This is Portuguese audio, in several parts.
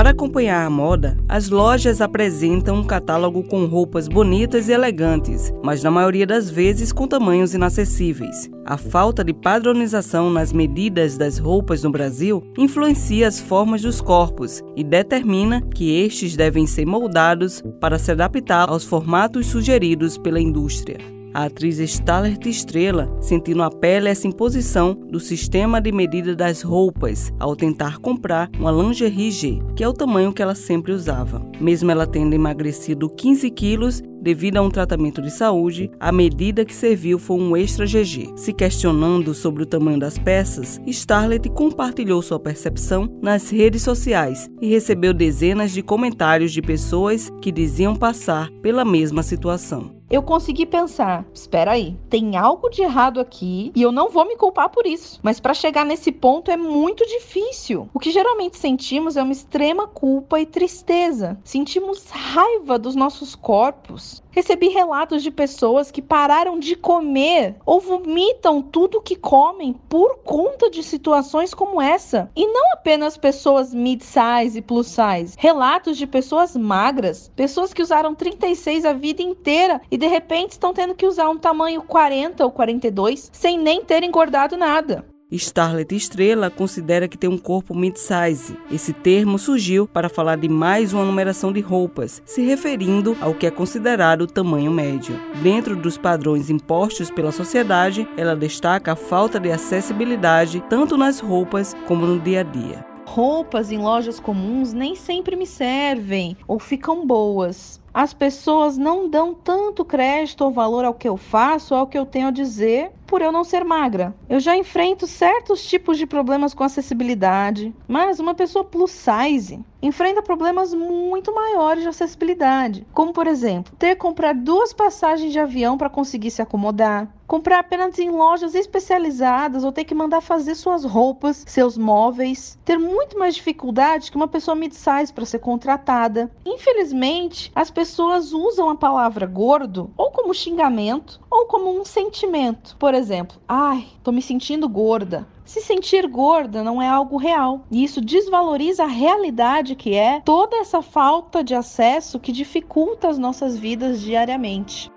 Para acompanhar a moda, as lojas apresentam um catálogo com roupas bonitas e elegantes, mas na maioria das vezes com tamanhos inacessíveis. A falta de padronização nas medidas das roupas no Brasil influencia as formas dos corpos e determina que estes devem ser moldados para se adaptar aos formatos sugeridos pela indústria. A atriz Starlet Estrela sentiu na pele essa imposição do sistema de medida das roupas ao tentar comprar uma lingerie G, que é o tamanho que ela sempre usava. Mesmo ela tendo emagrecido 15 quilos devido a um tratamento de saúde, a medida que serviu foi um extra GG. Se questionando sobre o tamanho das peças, Starlet compartilhou sua percepção nas redes sociais e recebeu dezenas de comentários de pessoas que diziam passar pela mesma situação eu consegui pensar: espera aí, tem algo de errado aqui e eu não vou me culpar por isso. Mas para chegar nesse ponto é muito difícil. O que geralmente sentimos é uma extrema culpa e tristeza. Sentimos raiva dos nossos corpos. Recebi relatos de pessoas que pararam de comer ou vomitam tudo que comem por conta de situações como essa. E não apenas pessoas mid-size e plus-size. Relatos de pessoas magras, pessoas que usaram 36 a vida inteira e de repente estão tendo que usar um tamanho 40 ou 42 sem nem ter engordado nada. Starlet Estrela considera que tem um corpo mid-size. Esse termo surgiu para falar de mais uma numeração de roupas, se referindo ao que é considerado o tamanho médio. Dentro dos padrões impostos pela sociedade, ela destaca a falta de acessibilidade tanto nas roupas como no dia a dia. Roupas em lojas comuns nem sempre me servem ou ficam boas. As pessoas não dão tanto crédito ou valor ao que eu faço, ao que eu tenho a dizer, por eu não ser magra. Eu já enfrento certos tipos de problemas com acessibilidade, mas uma pessoa plus size enfrenta problemas muito maiores de acessibilidade, como por exemplo, ter que comprar duas passagens de avião para conseguir se acomodar, comprar apenas em lojas especializadas ou ter que mandar fazer suas roupas, seus móveis, ter muito mais dificuldade que uma pessoa mid-size para ser contratada. Infelizmente, as pessoas usam a palavra gordo ou como xingamento ou como um sentimento. Por exemplo, ai, tô me sentindo gorda. Se sentir gorda não é algo real. E isso desvaloriza a realidade que é toda essa falta de acesso que dificulta as nossas vidas diariamente.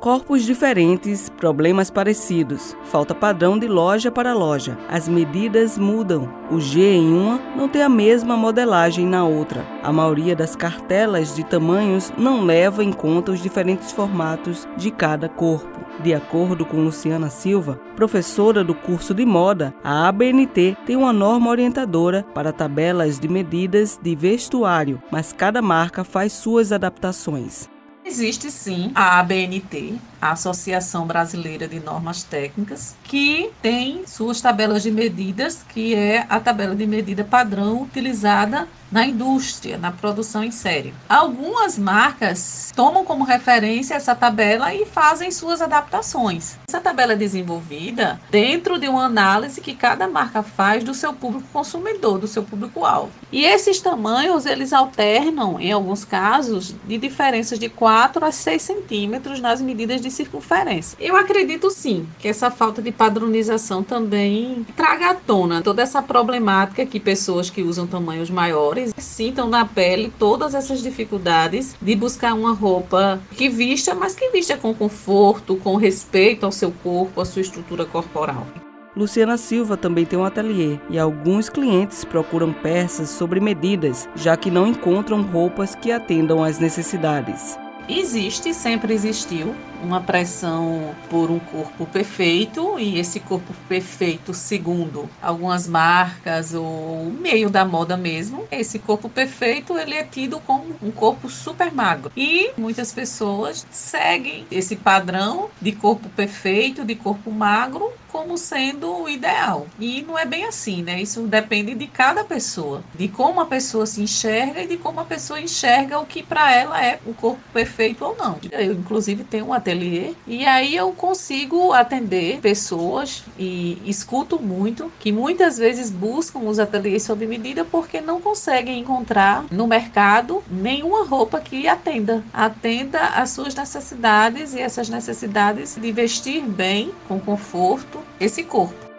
Corpos diferentes, problemas parecidos. Falta padrão de loja para loja. As medidas mudam. O G em uma não tem a mesma modelagem na outra. A maioria das cartelas de tamanhos não leva em conta os diferentes formatos de cada corpo. De acordo com Luciana Silva, professora do curso de moda, a ABNT tem uma norma orientadora para tabelas de medidas de vestuário, mas cada marca faz suas adaptações. Existe sim a ABNT, a Associação Brasileira de Normas Técnicas, que tem suas tabelas de medidas, que é a tabela de medida padrão utilizada na indústria, na produção em série. Algumas marcas tomam como referência essa tabela e fazem suas adaptações. Essa tabela é desenvolvida dentro de uma análise que cada marca faz do seu público consumidor, do seu público-alvo. E esses tamanhos, eles alternam, em alguns casos, de diferenças de 4 a 6 centímetros nas medidas de circunferência. Eu acredito sim que essa falta de padronização também traga à tona toda essa problemática que pessoas que usam tamanhos maiores sintam na pele todas essas dificuldades de buscar uma roupa que vista, mas que vista com conforto, com respeito ao seu corpo, à sua estrutura corporal. Luciana Silva também tem um ateliê e alguns clientes procuram peças sobre medidas, já que não encontram roupas que atendam às necessidades. Existe, sempre existiu, uma pressão por um corpo perfeito e esse corpo perfeito, segundo algumas marcas ou meio da moda mesmo, esse corpo perfeito ele é tido como um corpo super magro e muitas pessoas seguem esse padrão de corpo perfeito, de corpo magro como sendo o ideal. E não é bem assim, né? Isso depende de cada pessoa, de como a pessoa se enxerga e de como a pessoa enxerga o que para ela é o corpo perfeito ou não. Eu inclusive tenho um ateliê e aí eu consigo atender pessoas e escuto muito que muitas vezes buscam os ateliês sob medida porque não conseguem encontrar no mercado nenhuma roupa que atenda, atenda às suas necessidades e essas necessidades de vestir bem, com conforto, esse corpo.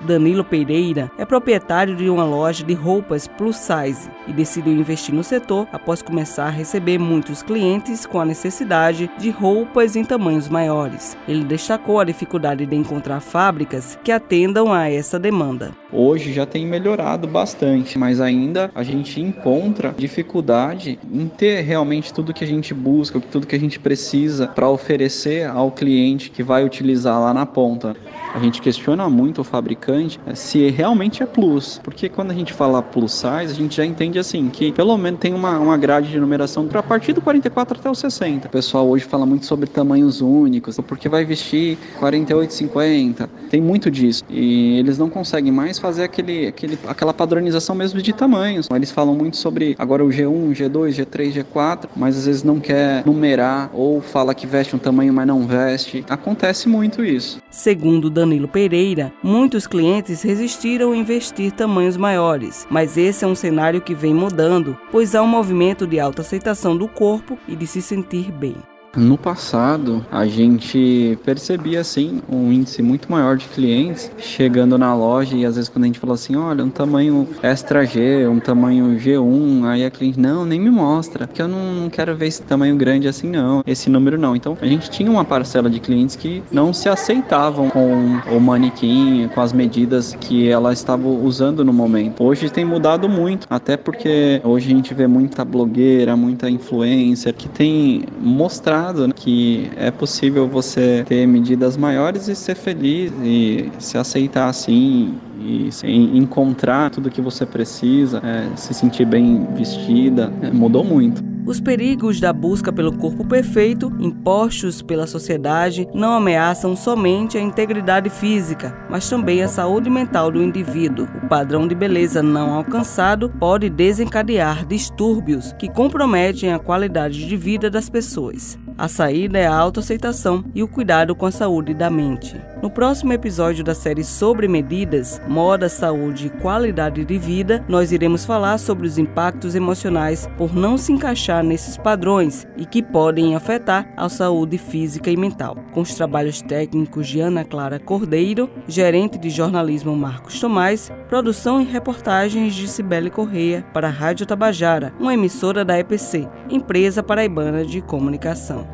Danilo Pereira é proprietário de uma loja de roupas plus size e decidiu investir no setor após começar a receber muitos clientes com a necessidade de roupas em tamanhos maiores. Ele destacou a dificuldade de encontrar fábricas que atendam a essa demanda. Hoje já tem melhorado bastante, mas ainda a gente encontra dificuldade em ter realmente tudo que a gente busca, tudo que a gente precisa para oferecer ao cliente que vai utilizar lá na ponta. A gente questiona muito o fabricante eh, se realmente é plus, porque quando a gente fala plus size, a gente já entende assim que pelo menos tem uma, uma grade de numeração para partir do 44 até o 60. O pessoal hoje fala muito sobre tamanhos únicos, porque vai vestir 48, 50. Tem muito disso e eles não conseguem mais fazer aquele, aquele, aquela padronização mesmo de tamanhos. Eles falam muito sobre agora o G1, G2, G3, G4, mas às vezes não quer numerar ou fala que veste um tamanho, mas não veste. Acontece muito isso. Segundo Danilo Pereira, muitos clientes resistiram a investir tamanhos maiores, mas esse é um cenário que vem mudando, pois há um movimento de alta aceitação do corpo e de se sentir bem. No passado, a gente percebia assim um índice muito maior de clientes chegando na loja e às vezes quando a gente falou assim, olha, um tamanho extra G, um tamanho G1, aí a cliente, não, nem me mostra, que eu não quero ver esse tamanho grande assim não, esse número não. Então, a gente tinha uma parcela de clientes que não se aceitavam com o manequim, com as medidas que ela estava usando no momento. Hoje tem mudado muito, até porque hoje a gente vê muita blogueira, muita influencer que tem mostrado mostrado né, que é possível você ter medidas maiores e ser feliz e se aceitar assim e encontrar tudo que você precisa, é, se sentir bem vestida, é, mudou muito. Os perigos da busca pelo corpo perfeito, impostos pela sociedade, não ameaçam somente a integridade física, mas também a saúde mental do indivíduo. O padrão de beleza não alcançado pode desencadear distúrbios que comprometem a qualidade de vida das pessoas. A saída é a autoaceitação e o cuidado com a saúde da mente. No próximo episódio da série sobre medidas, moda, saúde e qualidade de vida, nós iremos falar sobre os impactos emocionais por não se encaixar nesses padrões e que podem afetar a saúde física e mental. Com os trabalhos técnicos de Ana Clara Cordeiro, gerente de jornalismo Marcos Tomás, produção e reportagens de Cibele Correia para a Rádio Tabajara, uma emissora da EPC, Empresa Paraibana de Comunicação.